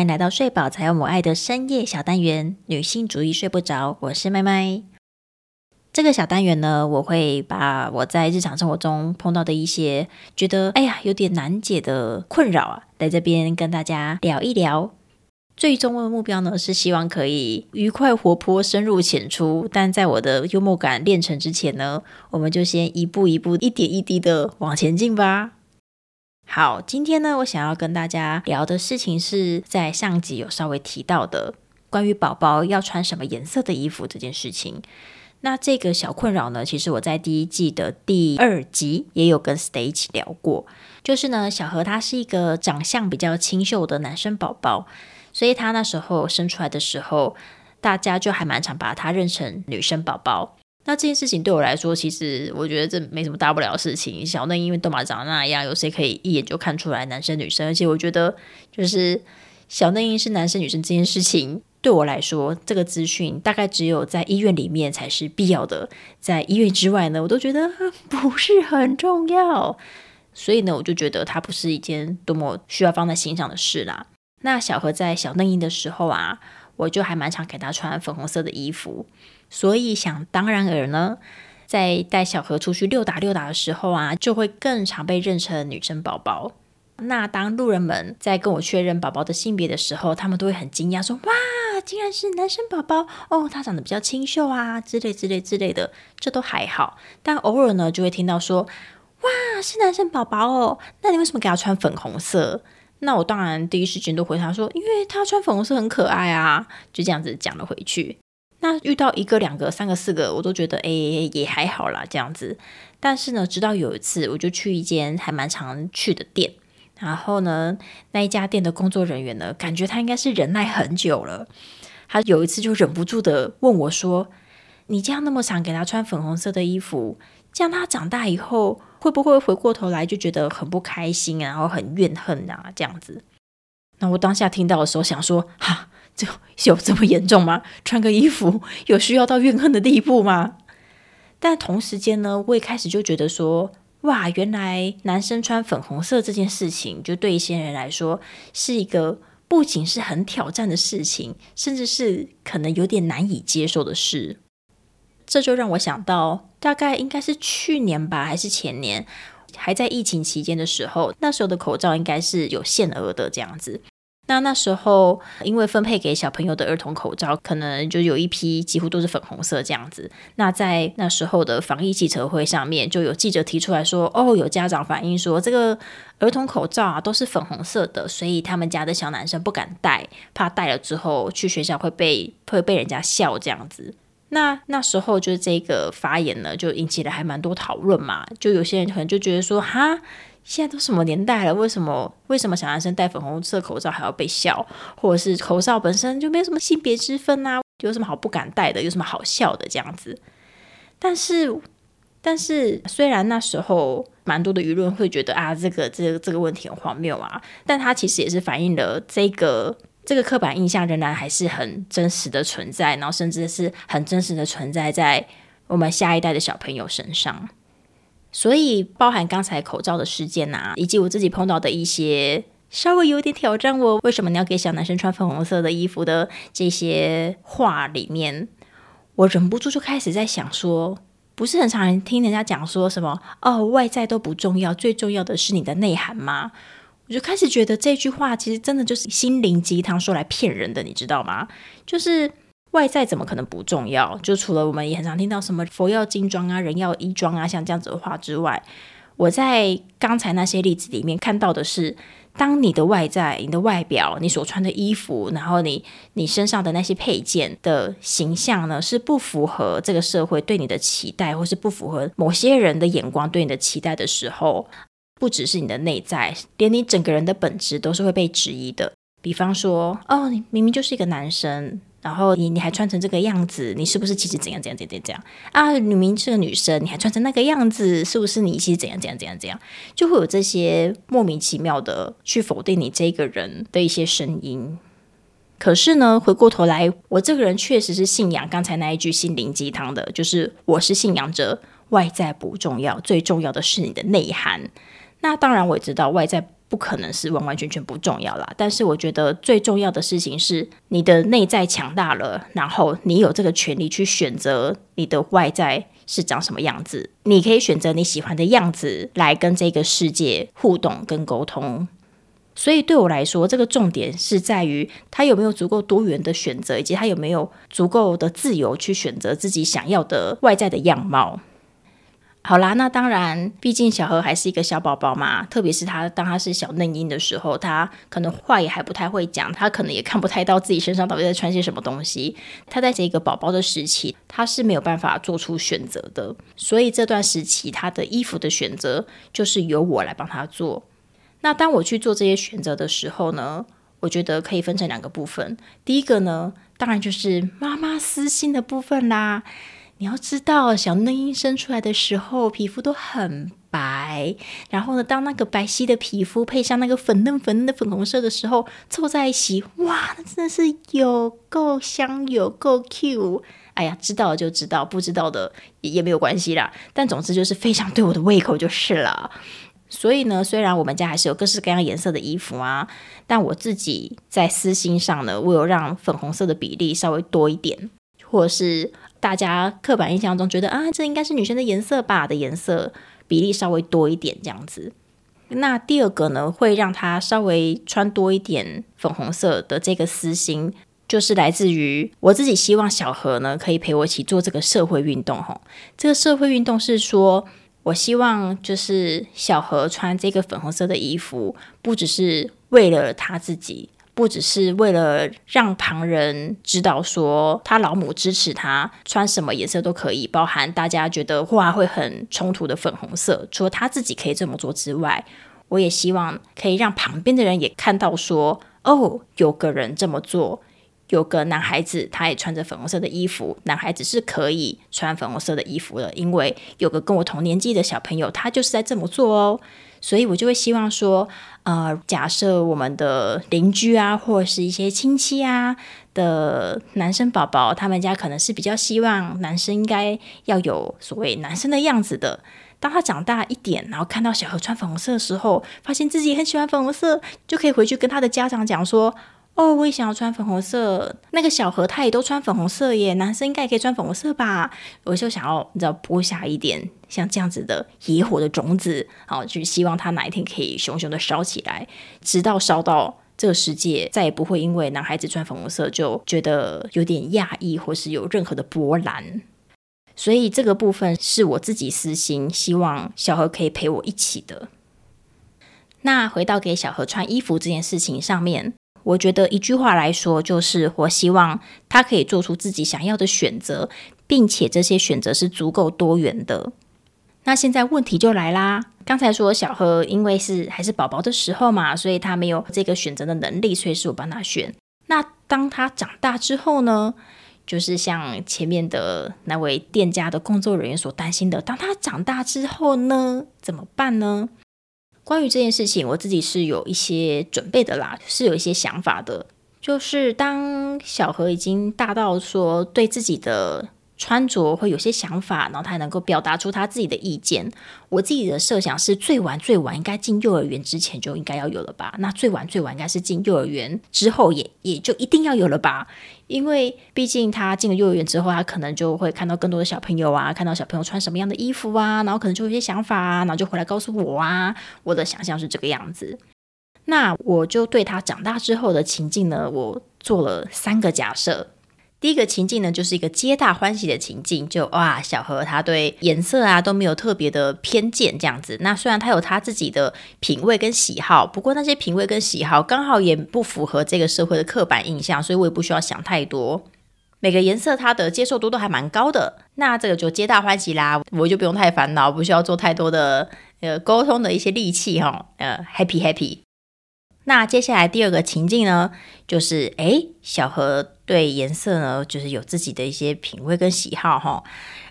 欢迎来到睡饱才有母爱的深夜小单元——女性主义睡不着。我是麦麦。这个小单元呢，我会把我在日常生活中碰到的一些觉得哎呀有点难解的困扰啊，在这边跟大家聊一聊。最终的目标呢，是希望可以愉快、活泼、深入浅出。但在我的幽默感练成之前呢，我们就先一步一步、一点一滴的往前进吧。好，今天呢，我想要跟大家聊的事情是在上集有稍微提到的，关于宝宝要穿什么颜色的衣服这件事情。那这个小困扰呢，其实我在第一季的第二集也有跟 Stay 一起聊过。就是呢，小何他是一个长相比较清秀的男生宝宝，所以他那时候生出来的时候，大家就还蛮常把他认成女生宝宝。那这件事情对我来说，其实我觉得这没什么大不了的事情。小嫩因为豆马长那样，有谁可以一眼就看出来男生女生？而且我觉得，就是小嫩因是男生女生这件事情。对我来说，这个资讯大概只有在医院里面才是必要的，在医院之外呢，我都觉得不是很重要。所以呢，我就觉得它不是一件多么需要放在心上的事啦。那小何在小嫩因的时候啊，我就还蛮常给他穿粉红色的衣服，所以想当然尔呢，在带小何出去溜达溜达的时候啊，就会更常被认成女生宝宝。那当路人们在跟我确认宝宝的性别的时候，他们都会很惊讶，说：“哇，竟然是男生宝宝哦！他长得比较清秀啊，之类之类之类的，这都还好。但偶尔呢，就会听到说：哇，是男生宝宝哦！那你为什么给他穿粉红色？那我当然第一时间都回答说：因为他穿粉红色很可爱啊！就这样子讲了回去。那遇到一个、两个、三个、四个，我都觉得哎，也还好啦，这样子。但是呢，直到有一次，我就去一间还蛮常去的店。然后呢，那一家店的工作人员呢，感觉他应该是忍耐很久了。他有一次就忍不住的问我说：“你这样那么常给他穿粉红色的衣服，这样他长大以后会不会回过头来就觉得很不开心，然后很怨恨啊？这样子？”那我当下听到的时候想说：“哈，这有这么严重吗？穿个衣服有需要到怨恨的地步吗？”但同时间呢，我一开始就觉得说。哇，原来男生穿粉红色这件事情，就对一些人来说是一个不仅是很挑战的事情，甚至是可能有点难以接受的事。这就让我想到，大概应该是去年吧，还是前年，还在疫情期间的时候，那时候的口罩应该是有限额的这样子。那那时候，因为分配给小朋友的儿童口罩，可能就有一批几乎都是粉红色这样子。那在那时候的防疫记者会上面，就有记者提出来说：“哦，有家长反映说，这个儿童口罩啊都是粉红色的，所以他们家的小男生不敢戴，怕戴了之后去学校会被会被人家笑这样子。”那那时候就是这个发言呢，就引起了还蛮多讨论嘛。就有些人可能就觉得说：“哈。”现在都什么年代了？为什么为什么小男生戴粉红色口罩还要被笑？或者是口罩本身就没有什么性别之分啊？有什么好不敢戴的？有什么好笑的这样子？但是，但是虽然那时候蛮多的舆论会觉得啊，这个这个这个问题很荒谬啊，但它其实也是反映了这个这个刻板印象仍然还是很真实的存在，然后甚至是很真实的存在在我们下一代的小朋友身上。所以，包含刚才口罩的事件呐，以及我自己碰到的一些稍微有点挑战我为什么你要给小男生穿粉红色的衣服的这些话里面，我忍不住就开始在想说，不是很常听人家讲说什么哦，外在都不重要，最重要的是你的内涵吗？我就开始觉得这句话其实真的就是心灵鸡汤，说来骗人的，你知道吗？就是。外在怎么可能不重要？就除了我们也很常听到什么佛要金装啊，人要衣装啊，像这样子的话之外，我在刚才那些例子里面看到的是，当你的外在、你的外表、你所穿的衣服，然后你你身上的那些配件的形象呢，是不符合这个社会对你的期待，或是不符合某些人的眼光对你的期待的时候，不只是你的内在，连你整个人的本质都是会被质疑的。比方说，哦，你明明就是一个男生。然后你你还穿成这个样子，你是不是其实怎样怎样怎样怎样啊？女明是个女生，你还穿成那个样子，是不是你其实怎样怎样怎样怎样？就会有这些莫名其妙的去否定你这个人的一些声音。可是呢，回过头来，我这个人确实是信仰刚才那一句心灵鸡汤的，就是我是信仰者外在不重要，最重要的是你的内涵。那当然我也知道外在不可能是完完全全不重要啦。但是我觉得最重要的事情是你的内在强大了，然后你有这个权利去选择你的外在是长什么样子，你可以选择你喜欢的样子来跟这个世界互动跟沟通。所以对我来说，这个重点是在于他有没有足够多元的选择，以及他有没有足够的自由去选择自己想要的外在的样貌。好啦，那当然，毕竟小何还是一个小宝宝嘛，特别是他当他是小嫩婴的时候，他可能话也还不太会讲，他可能也看不太到自己身上到底在穿些什么东西。他在这个宝宝的时期，他是没有办法做出选择的，所以这段时期他的衣服的选择就是由我来帮他做。那当我去做这些选择的时候呢，我觉得可以分成两个部分。第一个呢，当然就是妈妈私心的部分啦。你要知道，小嫩婴生出来的时候，皮肤都很白。然后呢，当那个白皙的皮肤配上那个粉嫩粉嫩的粉红色的时候，凑在一起，哇，那真的是有够香，有够 Q。哎呀，知道就知道，不知道的也没有关系啦。但总之就是非常对我的胃口就是了。所以呢，虽然我们家还是有各式各样颜色的衣服啊，但我自己在私心上呢，我有让粉红色的比例稍微多一点，或者是。大家刻板印象中觉得啊，这应该是女生的颜色吧？的颜色比例稍微多一点这样子。那第二个呢，会让她稍微穿多一点粉红色的这个私心，就是来自于我自己希望小何呢可以陪我一起做这个社会运动。吼，这个社会运动是说我希望就是小何穿这个粉红色的衣服，不只是为了他自己。不只是为了让旁人知道说他老母支持他穿什么颜色都可以，包含大家觉得哇会很冲突的粉红色，除了他自己可以这么做之外，我也希望可以让旁边的人也看到说哦，有个人这么做，有个男孩子他也穿着粉红色的衣服，男孩子是可以穿粉红色的衣服的，因为有个跟我同年纪的小朋友他就是在这么做哦。所以我就会希望说，呃，假设我们的邻居啊，或者是一些亲戚啊的男生宝宝，他们家可能是比较希望男生应该要有所谓男生的样子的。当他长大一点，然后看到小何穿粉红色的时候，发现自己很喜欢粉红色，就可以回去跟他的家长讲说。哦，我也想要穿粉红色。那个小何他也都穿粉红色耶，男生应该也可以穿粉红色吧？我就想要，你知道，播下一点像这样子的野火的种子，好，就希望他哪一天可以熊熊的烧起来，直到烧到这个世界再也不会因为男孩子穿粉红色就觉得有点讶异，或是有任何的波澜。所以这个部分是我自己私心，希望小何可以陪我一起的。那回到给小何穿衣服这件事情上面。我觉得一句话来说，就是我希望他可以做出自己想要的选择，并且这些选择是足够多元的。那现在问题就来啦，刚才说小何因为是还是宝宝的时候嘛，所以他没有这个选择的能力，所以是我帮他选。那当他长大之后呢，就是像前面的那位店家的工作人员所担心的，当他长大之后呢，怎么办呢？关于这件事情，我自己是有一些准备的啦，是有一些想法的。就是当小何已经大到说对自己的。穿着会有些想法，然后他能够表达出他自己的意见。我自己的设想是，最晚最晚应该进幼儿园之前就应该要有了吧？那最晚最晚应该是进幼儿园之后也也就一定要有了吧？因为毕竟他进了幼儿园之后，他可能就会看到更多的小朋友啊，看到小朋友穿什么样的衣服啊，然后可能就有些想法啊，然后就回来告诉我啊。我的想象是这个样子。那我就对他长大之后的情境呢，我做了三个假设。第一个情境呢，就是一个皆大欢喜的情境，就哇，小何他对颜色啊都没有特别的偏见，这样子。那虽然他有他自己的品味跟喜好，不过那些品味跟喜好刚好也不符合这个社会的刻板印象，所以我也不需要想太多。每个颜色它的接受度都还蛮高的，那这个就皆大欢喜啦，我就不用太烦恼，不需要做太多的呃沟通的一些力气哈，呃，happy happy。那接下来第二个情境呢，就是诶，小何对颜色呢，就是有自己的一些品味跟喜好哈，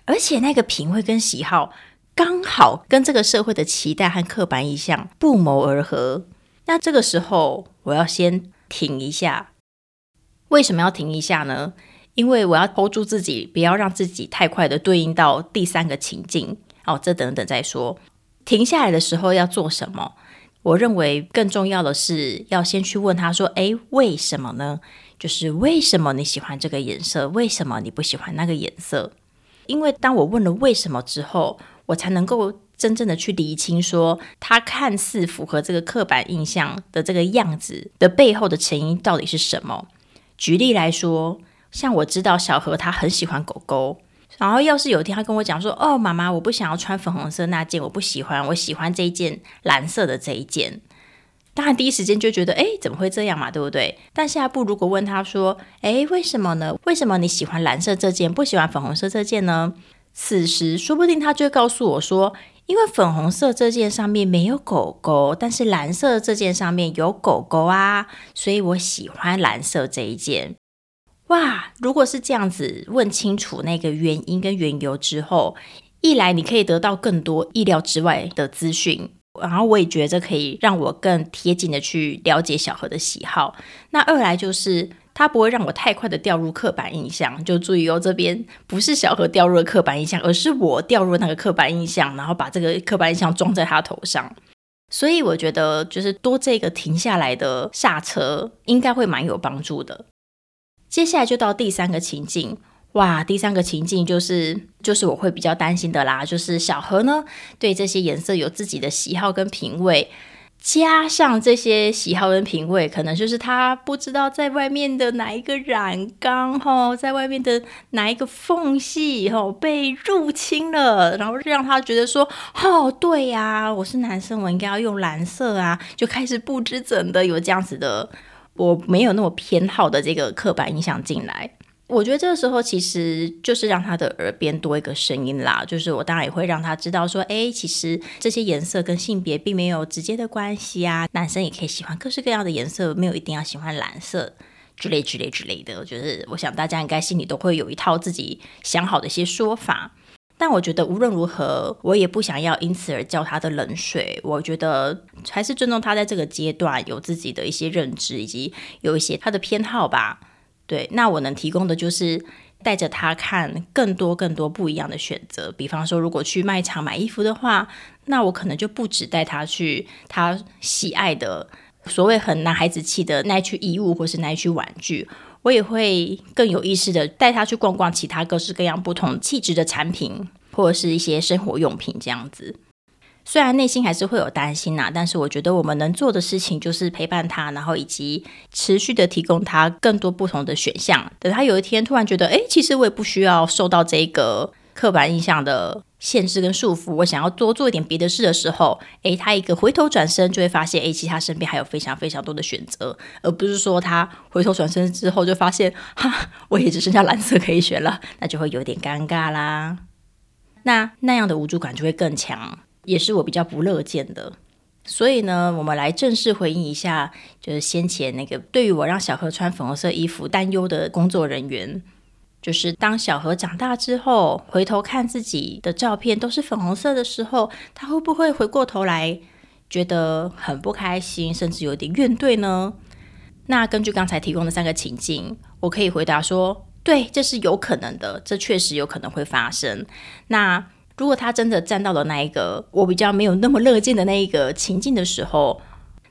而且那个品味跟喜好刚好跟这个社会的期待和刻板印象不谋而合。那这个时候我要先停一下，为什么要停一下呢？因为我要 hold 住自己，不要让自己太快的对应到第三个情境。哦，这等等再说。停下来的时候要做什么？我认为更重要的是要先去问他说：“诶，为什么呢？就是为什么你喜欢这个颜色？为什么你不喜欢那个颜色？”因为当我问了为什么之后，我才能够真正的去理清说，他看似符合这个刻板印象的这个样子的背后的成因到底是什么。举例来说，像我知道小何他很喜欢狗狗。然后，要是有一天他跟我讲说：“哦，妈妈，我不想要穿粉红色那件，我不喜欢，我喜欢这一件蓝色的这一件。”当然，第一时间就觉得：“哎，怎么会这样嘛？对不对？”但下一步如果问他说：“哎，为什么呢？为什么你喜欢蓝色这件，不喜欢粉红色这件呢？”此时，说不定他就会告诉我说：“因为粉红色这件上面没有狗狗，但是蓝色这件上面有狗狗啊，所以我喜欢蓝色这一件。”哇，如果是这样子问清楚那个原因跟缘由之后，一来你可以得到更多意料之外的资讯，然后我也觉得可以让我更贴近的去了解小何的喜好。那二来就是他不会让我太快的掉入刻板印象，就注意哦，这边不是小何掉入了刻板印象，而是我掉入那个刻板印象，然后把这个刻板印象装在他头上。所以我觉得就是多这个停下来的刹车，应该会蛮有帮助的。接下来就到第三个情境，哇！第三个情境就是就是我会比较担心的啦，就是小何呢对这些颜色有自己的喜好跟品味，加上这些喜好跟品味，可能就是他不知道在外面的哪一个染缸哈，在外面的哪一个缝隙哈被入侵了，然后让他觉得说，哦，对呀，我是男生，我应该要用蓝色啊，就开始不知怎的有这样子的。我没有那么偏好的这个刻板印象进来，我觉得这个时候其实就是让他的耳边多一个声音啦，就是我当然也会让他知道说，哎，其实这些颜色跟性别并没有直接的关系啊，男生也可以喜欢各式各样的颜色，没有一定要喜欢蓝色之类之类之类的。我觉得，我想大家应该心里都会有一套自己想好的一些说法。但我觉得无论如何，我也不想要因此而浇他的冷水。我觉得还是尊重他在这个阶段有自己的一些认知，以及有一些他的偏好吧。对，那我能提供的就是带着他看更多更多不一样的选择。比方说，如果去卖场买衣服的话，那我可能就不止带他去他喜爱的所谓很男孩子气的那一区衣物，或是那一区玩具。我也会更有意识的带他去逛逛其他各式各样不同气质的产品，或者是一些生活用品这样子。虽然内心还是会有担心呐，但是我觉得我们能做的事情就是陪伴他，然后以及持续的提供他更多不同的选项。等他有一天突然觉得，哎，其实我也不需要受到这个。刻板印象的限制跟束缚，我想要多做一点别的事的时候，诶，他一个回头转身就会发现，诶，其实他身边还有非常非常多的选择，而不是说他回头转身之后就发现，哈，我也只剩下蓝色可以选了，那就会有点尴尬啦。那那样的无助感就会更强，也是我比较不乐见的。所以呢，我们来正式回应一下，就是先前那个对于我让小何穿粉红色衣服担忧的工作人员。就是当小何长大之后，回头看自己的照片都是粉红色的时候，他会不会回过头来觉得很不开心，甚至有点怨怼呢？那根据刚才提供的三个情境，我可以回答说：对，这是有可能的，这确实有可能会发生。那如果他真的站到了那一个我比较没有那么乐见的那一个情境的时候，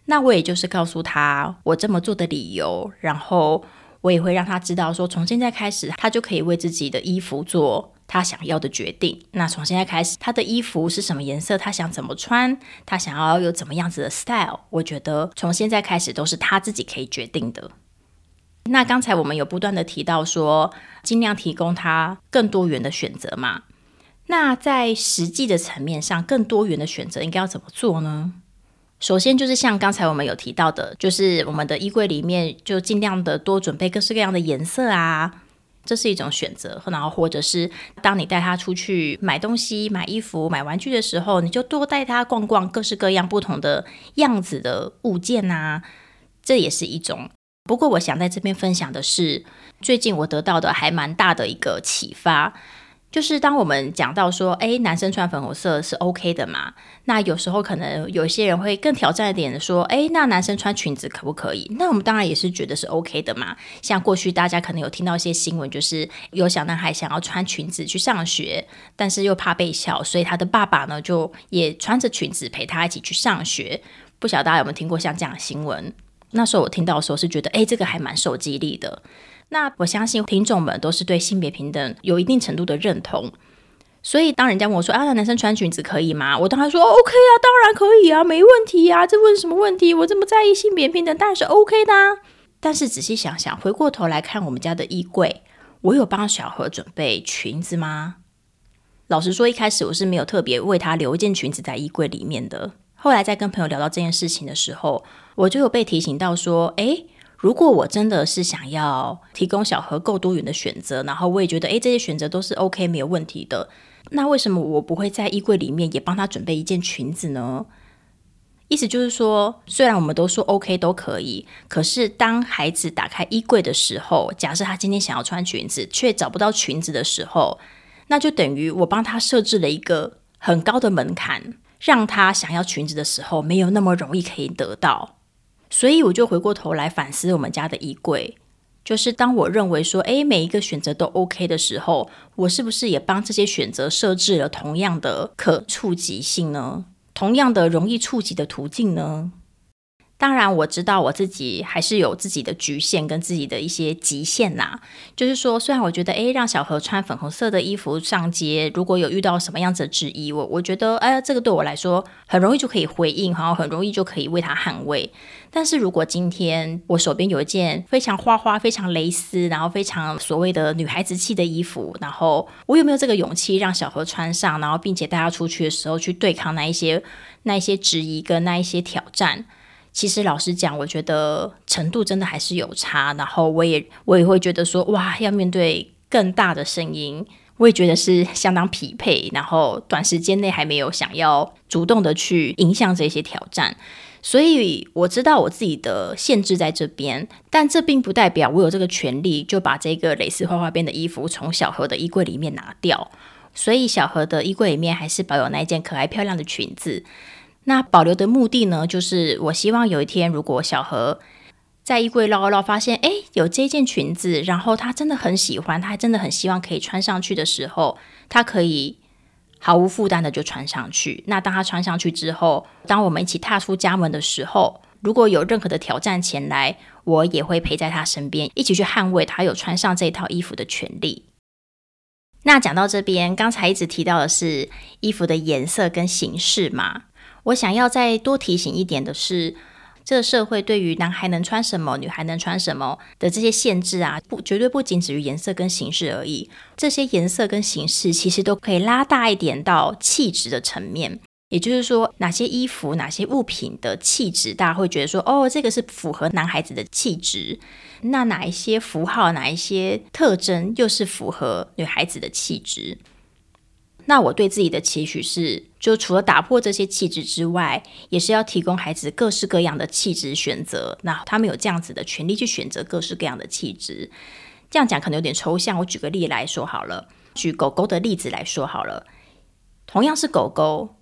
那我也就是告诉他我这么做的理由，然后。我也会让他知道，说从现在开始，他就可以为自己的衣服做他想要的决定。那从现在开始，他的衣服是什么颜色，他想怎么穿，他想要有怎么样子的 style，我觉得从现在开始都是他自己可以决定的。那刚才我们有不断的提到说，尽量提供他更多元的选择嘛。那在实际的层面上，更多元的选择应该要怎么做呢？首先就是像刚才我们有提到的，就是我们的衣柜里面就尽量的多准备各式各样的颜色啊，这是一种选择。然后或者是当你带他出去买东西、买衣服、买玩具的时候，你就多带他逛逛各式各样不同的样子的物件啊，这也是一种。不过我想在这边分享的是，最近我得到的还蛮大的一个启发。就是当我们讲到说，哎，男生穿粉红色是 OK 的嘛？那有时候可能有些人会更挑战一点的说，哎，那男生穿裙子可不可以？那我们当然也是觉得是 OK 的嘛。像过去大家可能有听到一些新闻，就是有小男孩想要穿裙子去上学，但是又怕被笑，所以他的爸爸呢就也穿着裙子陪他一起去上学。不晓得大家有没有听过像这样的新闻？那时候我听到的时候是觉得，哎，这个还蛮受激励的。那我相信听众们都是对性别平等有一定程度的认同。所以当人家问我说：“啊，那男生穿裙子可以吗？”我当然说：“OK 啊，当然可以啊，没问题啊。”这问什么问题？我这么在意性别平等，当然是 OK 的。但是仔细想想，回过头来看我们家的衣柜，我有帮小何准备裙子吗？老实说，一开始我是没有特别为他留一件裙子在衣柜里面的。后来在跟朋友聊到这件事情的时候，我就有被提醒到说：“诶，如果我真的是想要提供小何够多元的选择，然后我也觉得诶这些选择都是 OK 没有问题的。”那为什么我不会在衣柜里面也帮他准备一件裙子呢？意思就是说，虽然我们都说 OK 都可以，可是当孩子打开衣柜的时候，假设他今天想要穿裙子，却找不到裙子的时候，那就等于我帮他设置了一个很高的门槛，让他想要裙子的时候没有那么容易可以得到。所以我就回过头来反思我们家的衣柜。就是当我认为说，诶，每一个选择都 OK 的时候，我是不是也帮这些选择设置了同样的可触及性呢？同样的容易触及的途径呢？当然，我知道我自己还是有自己的局限跟自己的一些极限呐。就是说，虽然我觉得，诶，让小何穿粉红色的衣服上街，如果有遇到什么样子的质疑，我我觉得，哎，这个对我来说很容易就可以回应，然后很容易就可以为他捍卫。但是如果今天我手边有一件非常花花、非常蕾丝，然后非常所谓的女孩子气的衣服，然后我有没有这个勇气让小何穿上，然后并且带他出去的时候去对抗那一些那一些质疑跟那一些挑战？其实老实讲，我觉得程度真的还是有差。然后我也我也会觉得说，哇，要面对更大的声音，我也觉得是相当匹配。然后短时间内还没有想要主动的去影响这些挑战，所以我知道我自己的限制在这边，但这并不代表我有这个权利就把这个蕾丝花花边的衣服从小何的衣柜里面拿掉。所以小何的衣柜里面还是保有那一件可爱漂亮的裙子。那保留的目的呢，就是我希望有一天，如果小何在衣柜捞捞，发现哎有这件裙子，然后他真的很喜欢，他还真的很希望可以穿上去的时候，他可以毫无负担的就穿上去。那当他穿上去之后，当我们一起踏出家门的时候，如果有任何的挑战前来，我也会陪在他身边，一起去捍卫他有穿上这套衣服的权利。那讲到这边，刚才一直提到的是衣服的颜色跟形式嘛。我想要再多提醒一点的是，这个社会对于男孩能穿什么、女孩能穿什么的这些限制啊，不绝对不仅止于颜色跟形式而已。这些颜色跟形式其实都可以拉大一点到气质的层面。也就是说，哪些衣服、哪些物品的气质，大家会觉得说，哦，这个是符合男孩子的气质；那哪一些符号、哪一些特征，又是符合女孩子的气质？那我对自己的期许是，就除了打破这些气质之外，也是要提供孩子各式各样的气质选择。那他们有这样子的权利去选择各式各样的气质。这样讲可能有点抽象，我举个例来说好了。举狗狗的例子来说好了，同样是狗狗，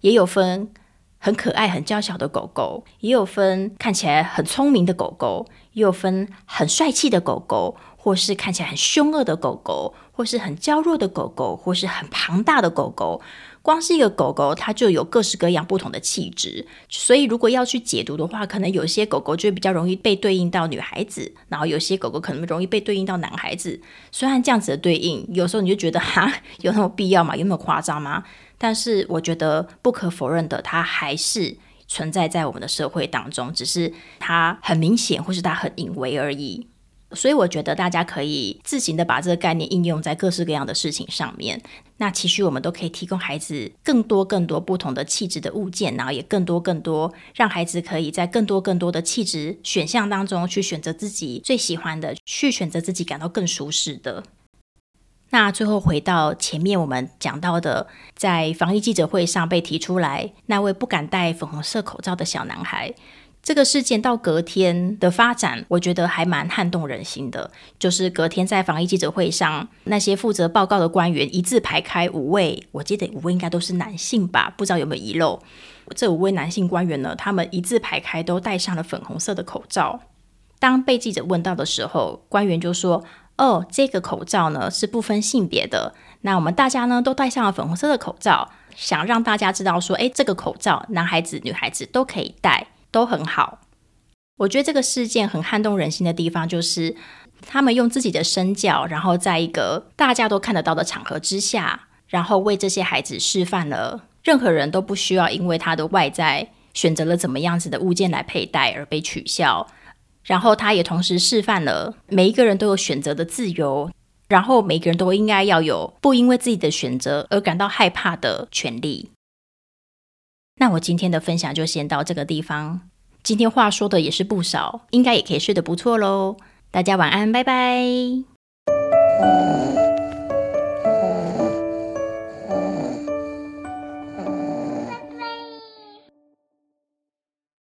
也有分很可爱、很娇小的狗狗，也有分看起来很聪明的狗狗，也有分很帅气的狗狗。或是看起来很凶恶的狗狗，或是很娇弱的狗狗，或是很庞大的狗狗。光是一个狗狗，它就有各式各样不同的气质。所以，如果要去解读的话，可能有些狗狗就比较容易被对应到女孩子，然后有些狗狗可能容易被对应到男孩子。虽然这样子的对应，有时候你就觉得哈，有那么必要吗？有那么夸张吗？但是，我觉得不可否认的，它还是存在在我们的社会当中，只是它很明显，或是它很隐微而已。所以我觉得大家可以自行的把这个概念应用在各式各样的事情上面。那其实我们都可以提供孩子更多更多不同的气质的物件，然后也更多更多让孩子可以在更多更多的气质选项当中去选择自己最喜欢的，去选择自己感到更舒适的。那最后回到前面我们讲到的，在防疫记者会上被提出来那位不敢戴粉红色口罩的小男孩。这个事件到隔天的发展，我觉得还蛮撼动人心的。就是隔天在防疫记者会上，那些负责报告的官员一字排开五位，我记得五位应该都是男性吧，不知道有没有遗漏。这五位男性官员呢，他们一字排开都戴上了粉红色的口罩。当被记者问到的时候，官员就说：“哦，这个口罩呢是不分性别的。那我们大家呢都戴上了粉红色的口罩。想让大家知道说，哎，这个口罩男孩子、女孩子都可以戴，都很好。我觉得这个事件很撼动人心的地方，就是他们用自己的身教，然后在一个大家都看得到的场合之下，然后为这些孩子示范了，任何人都不需要因为他的外在选择了怎么样子的物件来佩戴而被取笑。然后他也同时示范了每一个人都有选择的自由，然后每个人都应该要有不因为自己的选择而感到害怕的权利。那我今天的分享就先到这个地方。今天话说的也是不少，应该也可以睡得不错喽。大家晚安，拜拜。